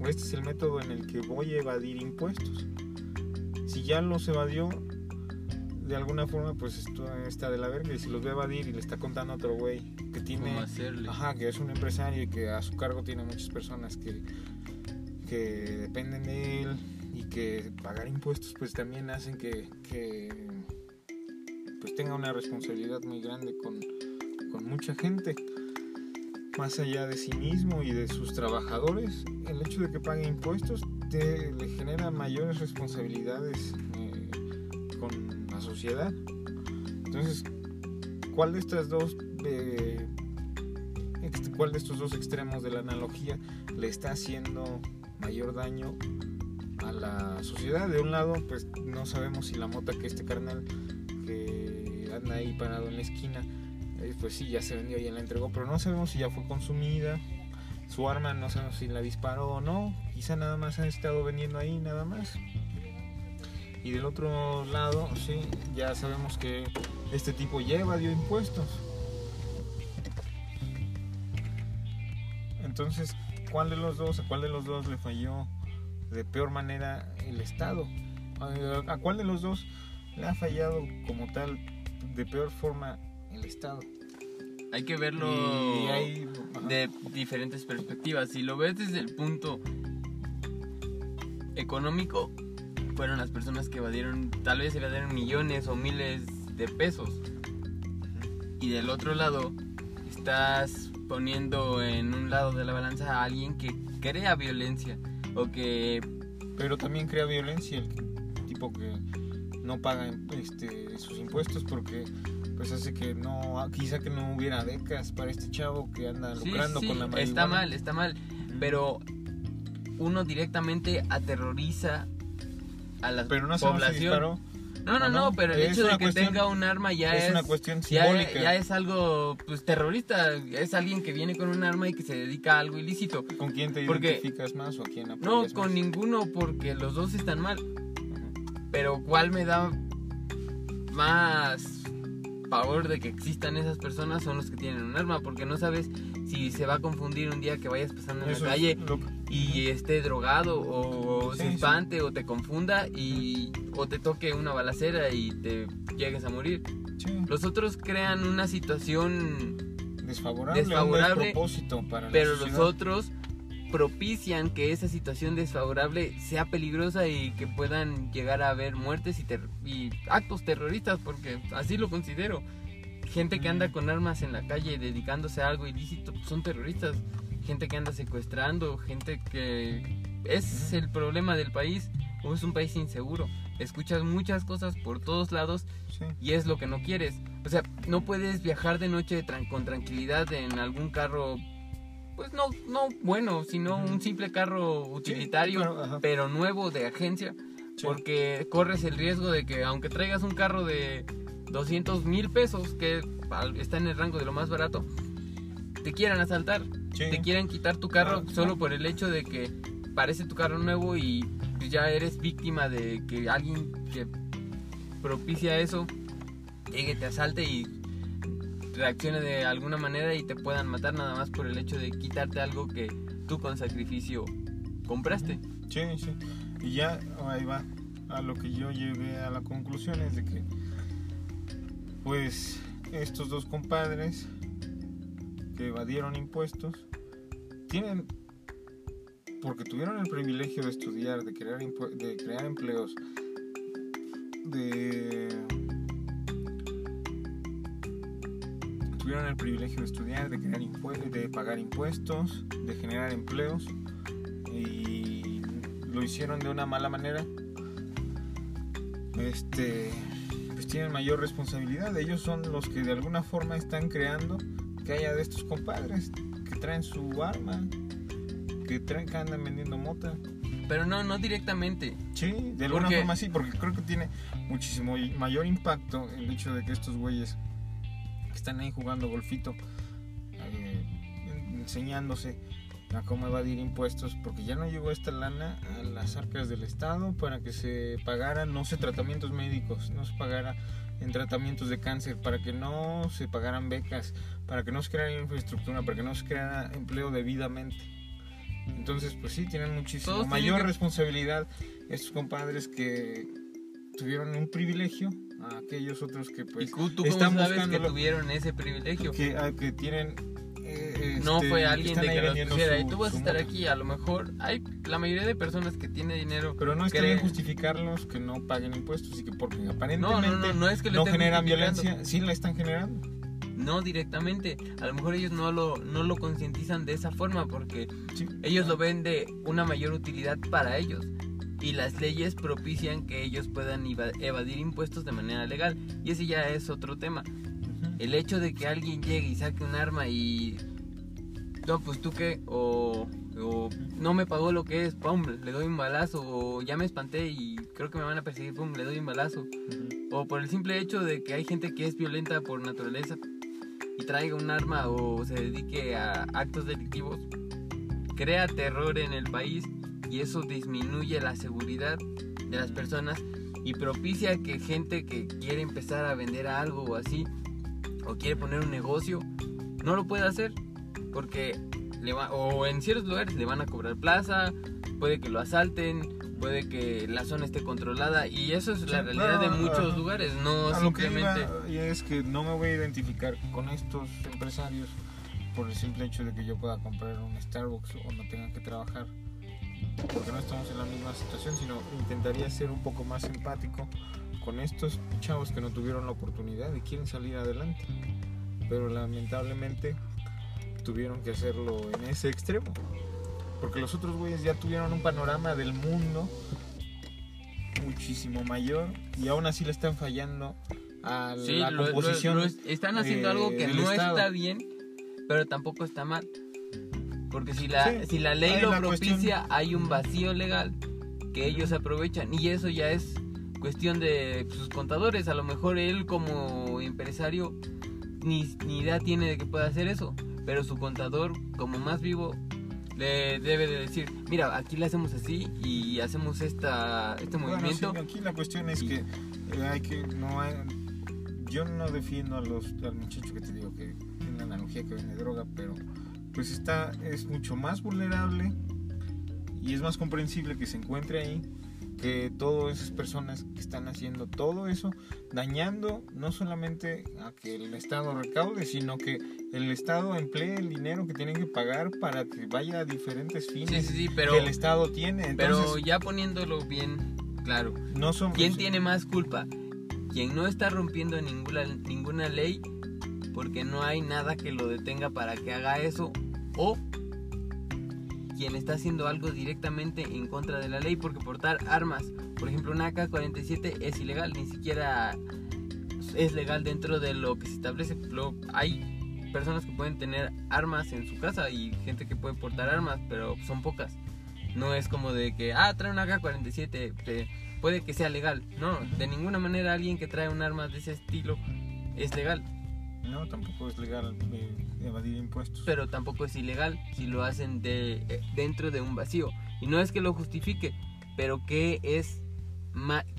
O este es el método en el que voy a evadir impuestos. Si ya los evadió, de alguna forma, pues esto está de la verga. Y si los a evadir y le está contando a otro güey que tiene... ¿Cómo hacerle? Ajá, que es un empresario y que a su cargo tiene muchas personas que, que dependen de él y que pagar impuestos pues también hacen que, que pues tenga una responsabilidad muy grande con, con mucha gente más allá de sí mismo y de sus trabajadores el hecho de que pague impuestos te, le genera mayores responsabilidades sociedad. Entonces, ¿cuál de estas dos, eh, cuál de estos dos extremos de la analogía le está haciendo mayor daño a la sociedad? De un lado, pues no sabemos si la mota que este carnal que anda ahí parado en la esquina, eh, pues sí, ya se vendió, ya la entregó, pero no sabemos si ya fue consumida. Su arma no sabemos si la disparó o no. Quizá nada más han estado vendiendo ahí, nada más. Y del otro lado, sí, ya sabemos que este tipo lleva, dio impuestos. Entonces, ¿cuál de los dos, a cuál de los dos le falló de peor manera el Estado? ¿A cuál de los dos le ha fallado como tal de peor forma el Estado? Hay que verlo Y hay- ajá. de diferentes perspectivas. Si lo ves desde el punto económico, fueron las personas que evadieron, tal vez evadieron millones o miles de pesos. Y del otro lado, estás poniendo en un lado de la balanza a alguien que crea violencia o que Pero también crea violencia el tipo que no paga este, sus impuestos porque pues hace que no, quizá que no hubiera becas para este chavo que anda Sí, lucrando sí, con la marihuana. está mal, está mal, pero uno directamente aterroriza a la Pero no si población. disparó. No, no, ¿O no, no? pero el hecho de que cuestión- tenga un arma ya es es, una cuestión ya, simbólica. ya es algo pues terrorista, es alguien que viene con un arma y que se dedica a algo ilícito. ¿Con quién te Porque- identificas más o a quién No, con más? ninguno porque los dos están mal. Pero ¿cuál me da más pavor de que existan esas personas son los que tienen un arma? Porque no sabes si se va a confundir un día que vayas pasando en Eso la calle lo y esté drogado o Sí, se sí. espante o te confunda y o te toque una balacera y te llegues a morir. sí, Los otros crean una situación, desfavorable, desfavorable, para la pero los otros propician que esa situación desfavorable sea peligrosa y que puedan llegar a haber muertes y, y actos terroristas, porque así lo considero. Gente que anda con armas en la calle dedicándose a algo ilícito pues, son terroristas. Gente que anda secuestrando, gente que es el problema del país. o Es un país inseguro. Escuchas muchas cosas por todos lados Sí. y es lo que no quieres. O sea, no puedes viajar de noche tran- con tranquilidad en algún carro, pues no, no bueno, sino un simple carro utilitario, pero, nuevo de agencia, Sí. porque corres el riesgo de que aunque traigas un carro de 200 mil pesos, que está en el rango de lo más barato, te quieran asaltar, Sí. te quieran quitar tu carro Ah, solo por el hecho de que parece tu carro nuevo y pues, ya eres víctima de que alguien que propicia eso llegue, te asalte y reaccione de alguna manera y te puedan matar nada más por el hecho de quitarte algo que tú con sacrificio compraste. Sí, sí. Y ya ahí va a lo que yo llegué a la conclusión es de que pues estos dos compadres que evadieron impuestos tienen porque tuvieron el privilegio de estudiar, de crear de crear empleos, de tuvieron el privilegio de estudiar, de crear de pagar impuestos, de generar empleos y lo hicieron de una mala manera, este, tienen mayor responsabilidad. Ellos son los que de alguna forma están creando que haya de estos compadres que traen su arma, que traen que andan vendiendo mota. Pero no, no directamente. Sí, de alguna forma sí, porque creo que tiene muchísimo mayor impacto el hecho de que estos güeyes que están ahí jugando golfito, eh, en- enseñándose a cómo evadir impuestos, porque ya no llegó esta lana a las arcas del Estado para que se pagaran, no sé, tratamientos médicos, no se pagara en tratamientos de cáncer, para que no se pagaran becas, para que no se creara infraestructura, para que no se creara empleo debidamente. Entonces, pues sí, tienen muchísimo Todos mayor tienen responsabilidad estos compadres que tuvieron un privilegio a aquellos otros que ¿Y pues tú, tú cómo están sabes que tuvieron ese privilegio? que, que tienen no este, fue alguien están de que los pusiera su- y tú vas a estar aquí. A lo mejor hay la mayoría de personas que tiene dinero. Pero no está creen- bien justificarlos que no paguen impuestos y que porque aparentemente no, no, no es que le generan violencia, sí la están generando. No directamente. A lo mejor ellos no lo, no lo concientizan de esa forma porque Sí. ellos lo ven de una mayor utilidad para ellos. y las leyes propician que ellos puedan evadir impuestos de manera legal. Y ese ya es otro tema. El hecho de que alguien llegue y saque un arma y... No, pues tú qué, o, no me pagó lo que es, pum, le doy un balazo, o ya me espanté y creo que me van a perseguir, pum, le doy un balazo. O por el simple hecho de que hay gente que es violenta por naturaleza y traiga un arma o se dedique a actos delictivos, crea terror en el país y eso disminuye la seguridad de las personas y propicia que gente que quiere empezar a vender algo o así o quiere poner un negocio no lo puede hacer porque le va, o en ciertos lugares le van a cobrar plaza, puede que lo asalten, puede que la zona esté controlada y eso es la realidad de muchos lugares, no simplemente y es que no me voy a identificar con estos empresarios por el simple hecho de que yo pueda comprar un Starbucks o no tenga que trabajar porque no estamos en la misma situación, sino intentaría ser un poco más empático con estos chavos que no tuvieron la oportunidad y quieren salir adelante. Pero lamentablemente tuvieron que hacerlo en ese extremo. Porque los otros güeyes ya tuvieron un panorama del mundo muchísimo mayor y aún así le están fallando a la composición. están haciendo algo que no está bien, pero tampoco está mal. Porque si la, si la ley lo propicia, hay un vacío legal que ellos aprovechan. Y eso ya es cuestión de sus contadores. A lo mejor él como empresario ni, ni idea tiene de que pueda hacer eso. Pero su contador, como más vivo, le debe de decir, mira, aquí le hacemos así y hacemos esta, este movimiento. aquí la cuestión es que eh, hay que no hay, yo no defiendo a los al muchacho que te digo que tiene una analogía que vende droga, pero pues está, es mucho más vulnerable y es más comprensible que se encuentre ahí que todas esas personas que están haciendo todo eso, dañando no solamente a que el Estado recaude, sino que el Estado emplee el dinero que tienen que pagar para que vaya a diferentes fines pero, que el Estado tiene. pero ya poniéndolo bien claro, no somos, ¿quién tiene más culpa? Quien no está rompiendo ninguna, ninguna ley porque no hay nada que lo detenga para que haga eso o quien está haciendo algo directamente en contra de la ley porque portar armas, por ejemplo una AK-47 es ilegal, ni siquiera es legal dentro de lo que se establece. hay personas que pueden tener armas en su casa y gente que puede portar armas, pero son pocas. No es como de que, ah, trae una AK-47, puede que sea legal. No, de ninguna manera alguien que trae un arma de ese estilo es legal. No, tampoco es legal eh, evadir impuestos. Pero tampoco es ilegal si lo hacen de, eh, dentro de un vacío. Y no es que lo justifique, pero ¿qué, es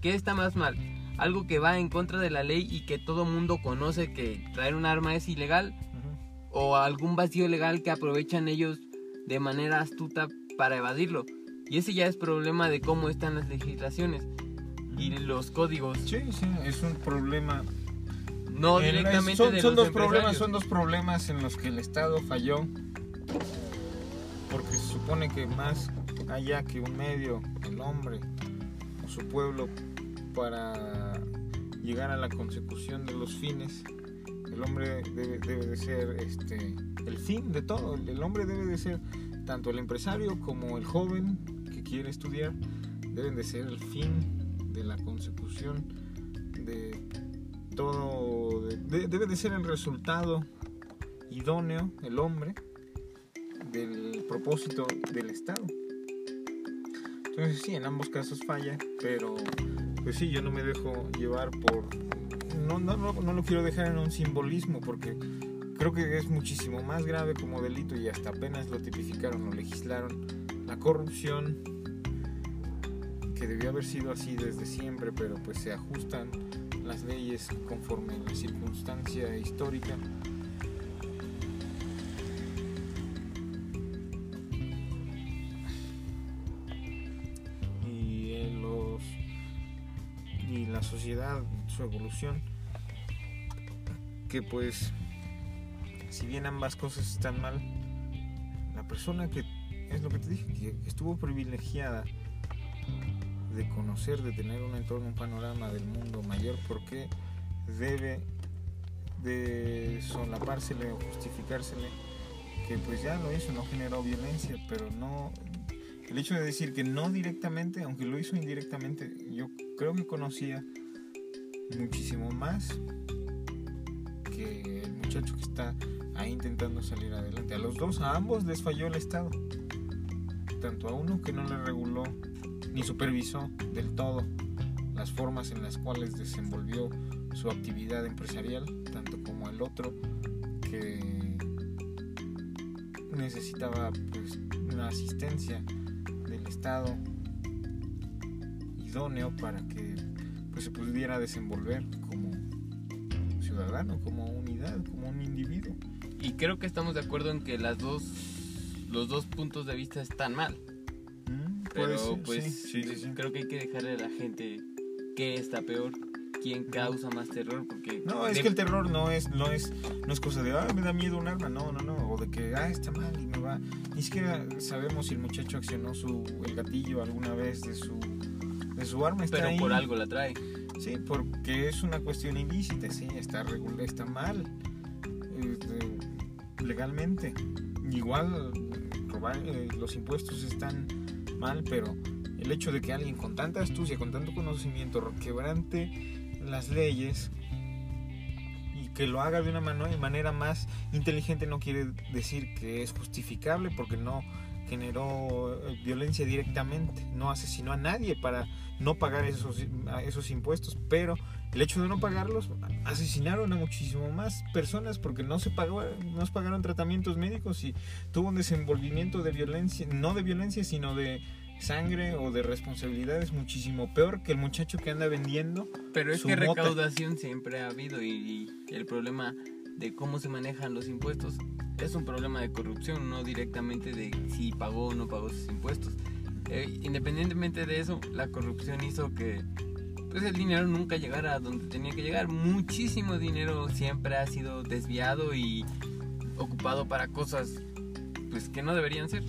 ¿qué está más mal? Algo que va en contra de la ley y que todo mundo conoce que traer un arma es ilegal. O algún vacío legal que aprovechan ellos de manera astuta para evadirlo. Y ese ya es problema de cómo están las legislaciones y los códigos. Sí, sí, es un problema no directamente son, de son dos problemas, son dos problemas en los que el Estado falló. Porque se supone que más allá que un medio, el hombre o su pueblo, para llegar a la consecución de los fines, el hombre debe, debe de ser este, el fin de todo. El hombre debe de ser tanto el empresario como el joven que quiere estudiar, deben de ser el fin de la consecución de todo debe de ser el resultado idóneo, el hombre, del propósito del Estado. Entonces sí, en ambos casos falla, pero pues sí, yo no me dejo llevar por... No, no, no, no lo quiero dejar en un simbolismo porque creo que es muchísimo más grave como delito y hasta apenas lo tipificaron o legislaron. La corrupción, que debió haber sido así desde siempre, pero pues se ajustan las leyes conforme la circunstancia histórica. Y, los, y la sociedad, su evolución, que pues, si bien ambas cosas están mal, la persona que, es lo que te dije, que estuvo privilegiada, de conocer, de tener un entorno, un panorama del mundo mayor, porque debe de solapársele o justificársele que pues ya lo hizo, no generó violencia, pero no el hecho de decir que no directamente, aunque lo hizo indirectamente, yo creo que conocía muchísimo más que el muchacho que está ahí intentando salir adelante. A los dos, a ambos les falló el Estado. Tanto a uno que no le reguló ni supervisó del todo las formas en las cuales desenvolvió su actividad empresarial, tanto como el otro que necesitaba pues, una asistencia del Estado idóneo para que pues, se pudiera desenvolver como ciudadano, como unidad, como un individuo. Y creo que estamos de acuerdo en que las dos, los dos puntos de vista están mal. Pero ser, pues sí, sí, sí, sí. creo que hay que dejarle a la gente qué está peor, quién causa más terror, porque... No, es de- que el terror no es, no es, no es cosa de, ah, me da miedo un arma, no, no, no, o de que, ah, está mal y me va. Ni siquiera sabemos si el muchacho accionó su, el gatillo alguna vez de su, de su arma. Está Pero ahí. por algo la trae. Sí, porque es una cuestión ilícita, sí, está, regul- está mal, este, legalmente. Igual, robar, eh, los impuestos están mal, pero el hecho de que alguien con tanta astucia, con tanto conocimiento, quebrante las leyes y que lo haga de una manera más inteligente no quiere decir que es justificable porque no generó eh, violencia directamente, no asesinó a nadie para no pagar esos, esos impuestos, pero el hecho de no pagarlos asesinaron a muchísimo más personas porque no se pagó, no se pagaron tratamientos médicos y tuvo un desenvolvimiento de violencia, no de violencia, sino de sangre o de responsabilidades muchísimo peor que el muchacho que anda vendiendo. Pero es Su que mota. recaudación siempre ha habido y, y el problema de cómo se manejan los impuestos es un problema de corrupción, no directamente de si pagó o no pagó sus impuestos. Eh, independientemente de eso, la corrupción hizo que pues el dinero nunca llegara a donde tenía que llegar. Muchísimo dinero siempre ha sido desviado y ocupado para cosas pues que no deberían ser.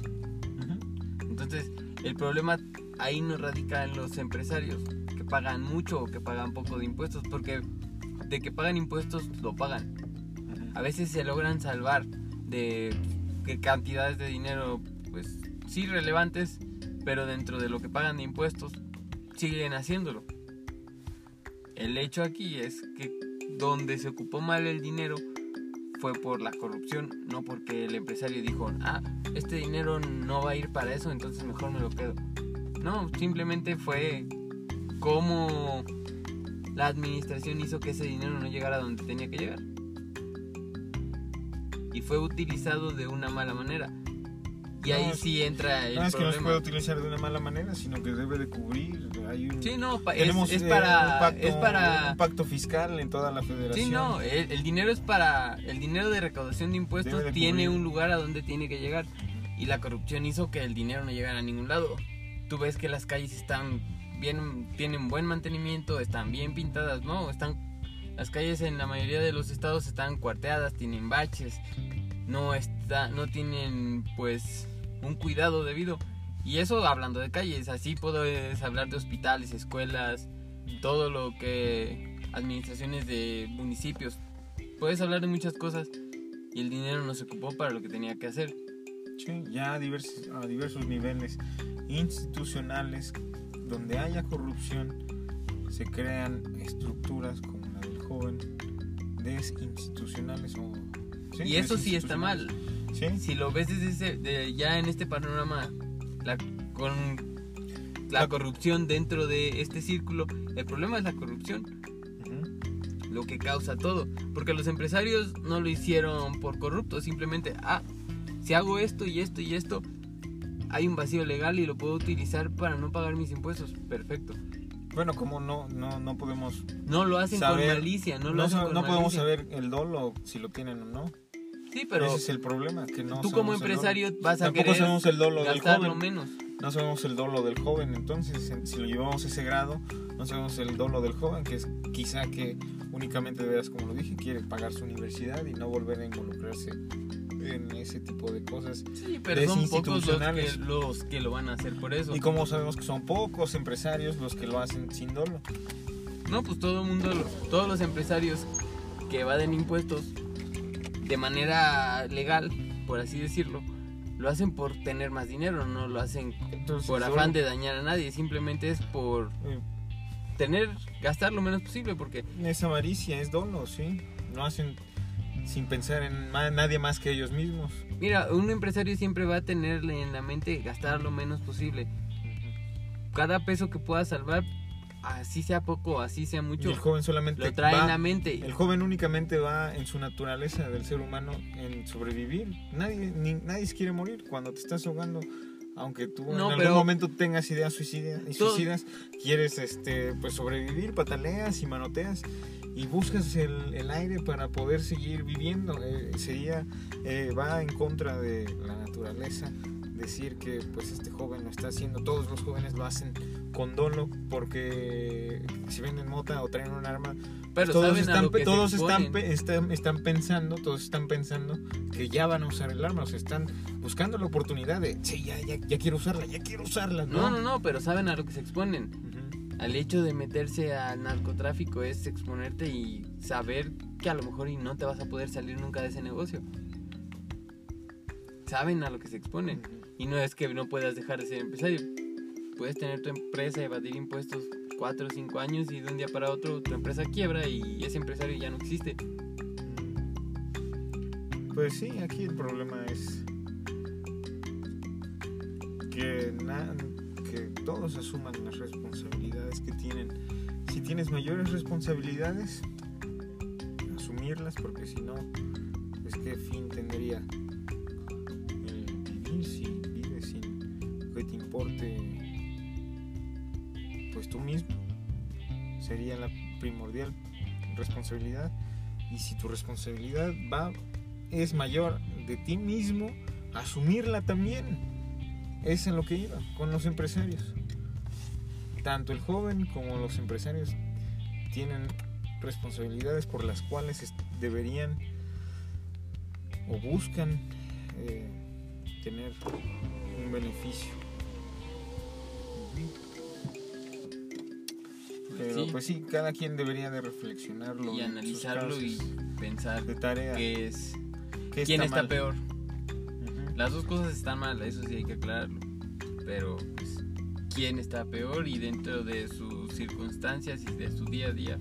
Entonces, el problema ahí no radica en los empresarios que pagan mucho o que pagan poco de impuestos, porque de que pagan impuestos lo pagan. A veces se logran salvar de que cantidades de dinero, pues sí relevantes, pero dentro de lo que pagan de impuestos siguen haciéndolo. El hecho aquí es que donde se ocupó mal el dinero fue por la corrupción, no porque el empresario dijo, ah, este dinero no va a ir para eso, entonces mejor me lo quedo. No, simplemente fue como la administración hizo que ese dinero no llegara donde tenía que llegar. Y fue utilizado de una mala manera. Y No, ahí sí entra el No es que no se puede utilizar de una mala manera, sino que debe de cubrir. Hay un, Sí, no, pa- tenemos es eh, para, un pacto, es para, un pacto fiscal en toda la federación. sí, no, el, el dinero es para, el dinero de recaudación de impuestos de tiene un lugar a donde tiene que llegar y la corrupción hizo que el dinero no llegara a ningún lado. Tú ves que las calles están bien, tienen buen mantenimiento, están bien pintadas, no, están, las calles en la mayoría de los estados están cuarteadas, tienen baches, no está, no tienen pues un cuidado debido. Y eso hablando de calles, así puedes hablar de hospitales, escuelas, todo lo que administraciones de municipios. Puedes hablar de muchas cosas y el dinero no se ocupó para lo que tenía que hacer. Sí, ya a diversos, a diversos niveles institucionales donde haya corrupción se crean estructuras como la del joven desinstitucionales o sí, y eso sí está mal. Sí, Si lo ves desde ese- de- ya en este panorama, la, con la La- corrupción dentro de este círculo, el problema es la corrupción. Lo que causa todo. Porque los empresarios no lo hicieron por corruptos, simplemente, ah, si hago esto y esto y esto, hay un vacío legal y lo puedo utilizar para no pagar mis impuestos. Perfecto. Bueno, como no, no, no podemos No lo hacen Saber- con malicia, no lo no, hacen con no podemos saber el dolo si lo tienen o no. Sí, pero Ese es el problema, que no tú como empresario vas a Tampoco querer sabemos el dolo del joven. menos. No sabemos el dolo del joven, entonces en- si lo llevamos a ese grado, no sabemos el dolo del joven, que es quizá que únicamente, de veras, como lo dije, quiere pagar su universidad y no volver a involucrarse en ese tipo de cosas. Sí, pero son pocos los que, Desinstitucionales. los que lo van a hacer por eso. Y como sabemos que son pocos empresarios los que lo hacen sin dolo. No, pues todo el mundo, todos los empresarios que evaden impuestos de manera legal, por así decirlo, lo hacen por tener más dinero, no lo hacen Entonces, por afán de dañar a nadie, simplemente es por eh, tener, gastar lo menos posible, porque Es avaricia, es dolo, sí. Lo hacen sin pensar en nadie más que ellos mismos. mira, un empresario siempre va a tenerle en la mente gastar lo menos posible. Cada peso que pueda salvar, así sea poco, así sea Y mucho, el joven solamente lo trae va- en la mente. El joven únicamente va en su naturaleza del ser humano en sobrevivir. Nadie, ni, nadie quiere morir cuando te estás ahogando. Aunque tú en No, algún pero- momento tengas ideas suicida- Todo- suicidas, quieres este, pues sobrevivir, pataleas y manoteas y buscas el, el aire para poder seguir viviendo. Eh, sería, eh, va en contra de la naturaleza decir que pues este joven lo está haciendo, todos los jóvenes lo hacen con dolo porque si venden mota o traen un arma, Pero todos están, todos están, están, están pensando, todos están pensando que ya van a usar el arma, o sea, están buscando la oportunidad de, sí, ya, ya, ya quiero usarla, ya quiero usarla, ¿no? No, no, no, pero saben a lo que se exponen. Ujú. Al hecho de meterse al narcotráfico es exponerte y saber que a lo mejor y no te vas a poder salir nunca de ese negocio. Saben a lo que se exponen. Y no es que no puedas dejar de ser empresario. Puedes tener tu empresa, evadir impuestos 4 o 5 años y de un día para otro tu empresa quiebra y ese empresario ya no existe. Pues sí, aquí el problema es que, que todos asuman las responsabilidades que tienen. Si tienes mayores responsabilidades, asumirlas, porque si no, pues qué fin tendría el vivir si vives sin que te importe pues tú mismo. Sería la primordial responsabilidad. Y si tu responsabilidad va es mayor de ti mismo, asumirla también. Es en lo que iba con los empresarios. Tanto el joven como los empresarios tienen responsabilidades por las cuales deberían o buscan eh, tener un beneficio. Pero Sí. pues sí, cada quien debería de reflexionarlo Y analizarlo y pensar de tarea. qué es, ¿Qué quién está peor. Las dos cosas están mal, eso sí hay que aclararlo. Pero, pues, ¿quién está peor? Y dentro de sus circunstancias y de su día a día,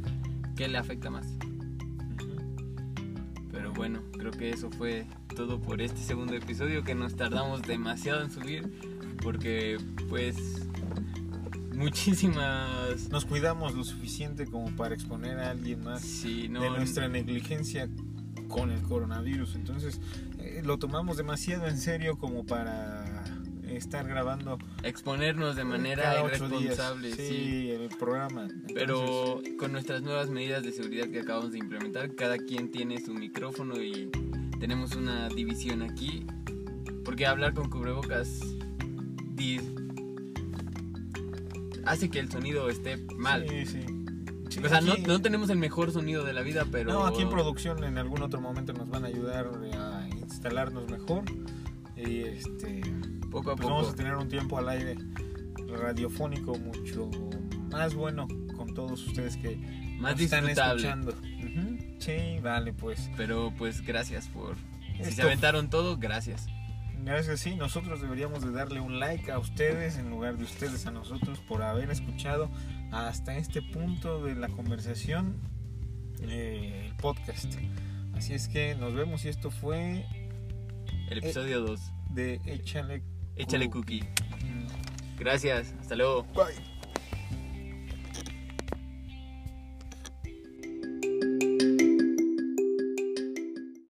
¿qué le afecta más? Pero bueno, creo que eso fue todo por este segundo episodio que nos tardamos demasiado en subir porque pues muchísimas Nos cuidamos lo suficiente como para exponer a alguien más sí, no, de nuestra negligencia con el coronavirus. Entonces eh, lo tomamos demasiado en serio como para estar grabando exponernos de manera irresponsable, días. sí. el programa. Entonces, Pero con nuestras nuevas medidas de seguridad que acabamos de implementar, cada quien tiene su micrófono y tenemos una división aquí. Porque hablar con cubrebocas hace que el sonido esté mal. Sí, sí. Sí, O sea, no, aquí- no tenemos el mejor sonido de la vida, pero... no, aquí en producción en algún otro momento nos van a ayudar a instalarnos mejor. Y este Poco a pues poco. vamos a tener un tiempo al aire radiofónico mucho más bueno con todos ustedes que Más nos están escuchando. Ujú. Sí, vale, pues. Pero pues gracias por... Si se Esto- aventaron todo, gracias. Gracias, sí, nosotros deberíamos de darle un like a ustedes en lugar de ustedes a nosotros por haber escuchado hasta este punto de la conversación eh, el podcast. Así es que nos vemos y esto fue El episodio 2. de Échale Échale Cookie. cookie. Gracias. Hasta luego. Bye.